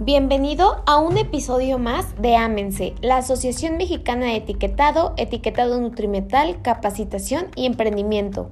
Bienvenido a un episodio más de Ámense, la Asociación Mexicana de Etiquetado, Etiquetado Nutrimental, Capacitación y Emprendimiento.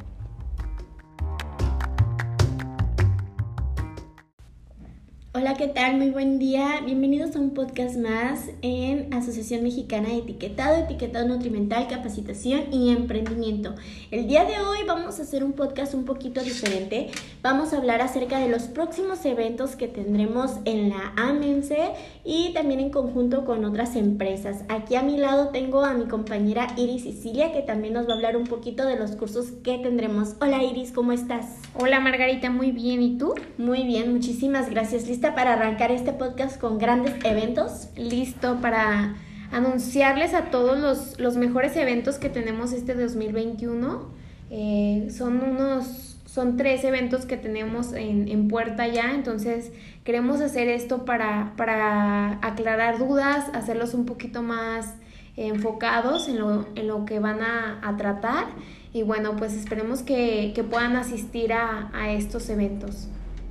Hola, ¿qué tal? Muy buen día. Bienvenidos a un podcast más en Asociación Mexicana de Etiquetado, Etiquetado Nutrimental, Capacitación y Emprendimiento. El día de hoy vamos a hacer un podcast un poquito diferente. Vamos a hablar acerca de los próximos eventos que tendremos en la AMENSE y también en conjunto con otras empresas. Aquí a mi lado tengo a mi compañera Iris Sicilia que también nos va a hablar un poquito de los cursos que tendremos. Hola Iris, ¿cómo estás? Hola Margarita, muy bien. ¿Y tú? Muy bien, muchísimas gracias. ¿Lista para arrancar este podcast con grandes eventos? Listo para anunciarles a todos los, los mejores eventos que tenemos este 2021. Eh, son unos, son tres eventos que tenemos en, en, puerta ya, entonces queremos hacer esto para, para aclarar dudas, hacerlos un poquito más enfocados en lo, en lo que van a, a tratar y bueno, pues esperemos que, que puedan asistir a, a estos eventos.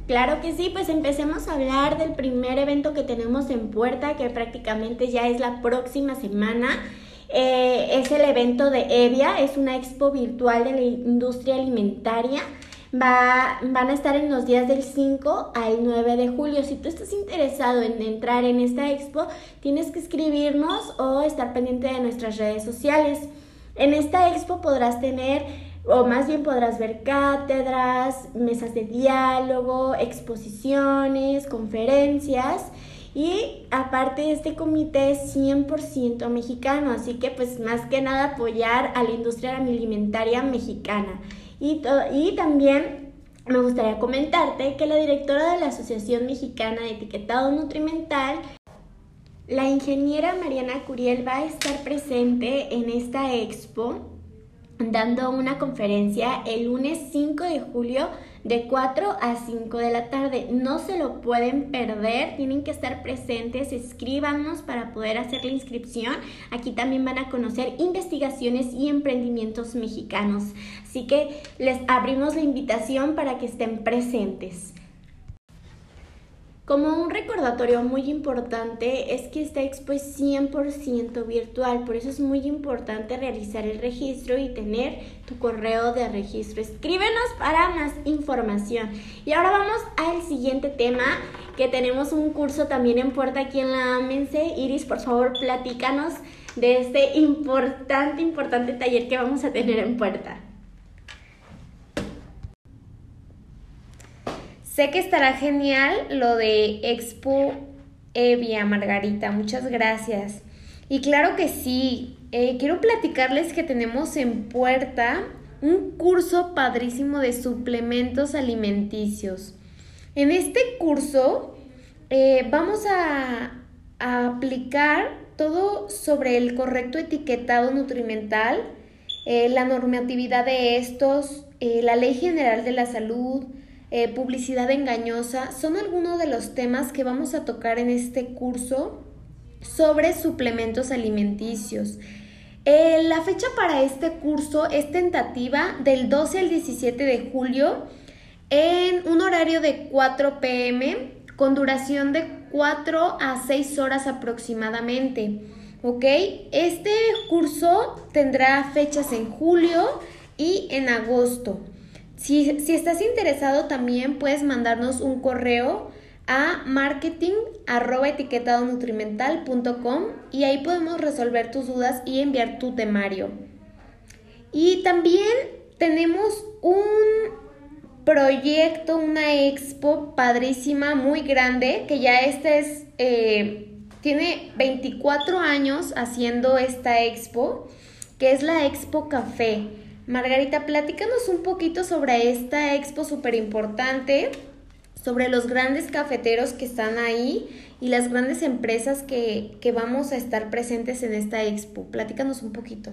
Claro que sí, pues empecemos a hablar del primer evento que tenemos en puerta, que prácticamente ya es la próxima semana. Eh, es el evento de Evia, es una expo virtual de la industria alimentaria. Va, van a estar en los días del 5 al 9 de julio. Si tú estás interesado en entrar en esta expo, tienes que escribirnos o estar pendiente de nuestras redes sociales. En esta expo podrás tener o más bien podrás ver cátedras, mesas de diálogo, exposiciones, conferencias y aparte este comité es 100% mexicano, así que pues más que nada apoyar a la industria alimentaria mexicana. Y, y también me gustaría comentarte que la directora de la Asociación Mexicana de Etiquetado Nutrimental la ingeniera Mariana Curiel va a estar presente en esta expo dando una conferencia el lunes 5 de julio de 4 a 5 de la tarde. No se lo pueden perder, tienen que estar presentes, escríbanos para poder hacer la inscripción. Aquí también van a conocer investigaciones y emprendimientos mexicanos. Así que les abrimos la invitación para que estén presentes. Como un recordatorio muy importante es que esta expo es 100% virtual, por eso es muy importante realizar el registro y tener tu correo de registro. Escríbenos para más información. Y ahora vamos al siguiente tema, que tenemos un curso también en puerta aquí en la AMENSE. Iris, por favor, platícanos de este importante, importante taller que vamos a tener en puerta. Sé que estará genial lo de Expo Evia, Margarita. Muchas gracias. Y claro que sí, eh, quiero platicarles que tenemos en puerta un curso padrísimo de suplementos alimenticios. En este curso eh, vamos a, aplicar todo sobre el correcto etiquetado nutrimental, eh, la normatividad de estos, la ley general de la salud, eh, publicidad engañosa, son algunos de los temas que vamos a tocar en este curso sobre suplementos alimenticios. Eh, la fecha para este curso es tentativa del 12 al 17 de julio en un horario de 4 pm con duración de 4 a 6 horas aproximadamente. ¿Ok? Este curso tendrá fechas en julio y en agosto. Si, estás interesado también puedes mandarnos un correo a marketing y ahí podemos resolver tus dudas y enviar tu temario. Y también tenemos un proyecto, una expo padrísima, muy grande, que ya este es, eh, tiene 24 años haciendo esta expo, que es la Expo Café. Margarita, platícanos un poquito sobre esta expo súper importante, sobre los grandes cafeteros que están ahí y las grandes empresas que, que vamos a estar presentes en esta expo. Platícanos un poquito.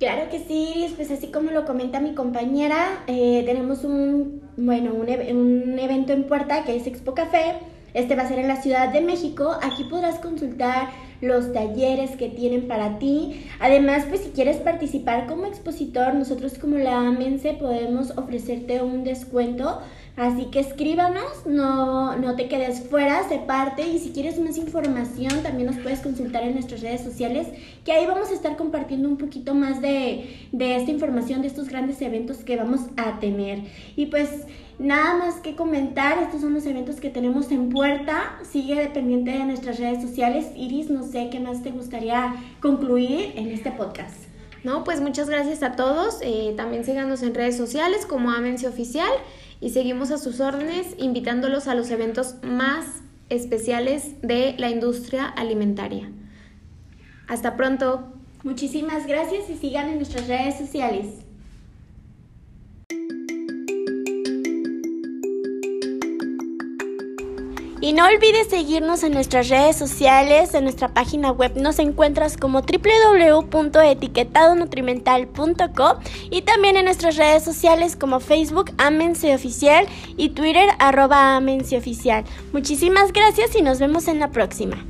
Claro que sí, pues así como lo comenta mi compañera, eh, tenemos un, bueno, un, un evento en puerta que es Expo Café. Este va a ser en la Ciudad de México. Aquí podrás consultar los talleres que tienen para ti. Además, pues si quieres participar como expositor, nosotros como la AMENSE podemos ofrecerte un descuento Así que escríbanos, no, no te quedes fuera, se parte y si quieres más información también nos puedes consultar en nuestras redes sociales, que ahí vamos a estar compartiendo un poquito más de, de esta información, de estos grandes eventos que vamos a tener. Y pues nada más que comentar, estos son los eventos que tenemos en puerta, sigue dependiente de nuestras redes sociales. Iris, no sé qué más te gustaría concluir en este podcast. No, pues muchas gracias a todos. Eh, también síganos en redes sociales como Amense Oficial y seguimos a sus órdenes invitándolos a los eventos más especiales de la industria alimentaria. Hasta pronto. Muchísimas gracias y sigan en nuestras redes sociales. Y no olvides seguirnos en nuestras redes sociales, en nuestra página web nos encuentras como www.etiquetadonutrimental.com y también en nuestras redes sociales como Facebook Amense Oficial y Twitter arroba Amense Oficial. Muchísimas gracias y nos vemos en la próxima.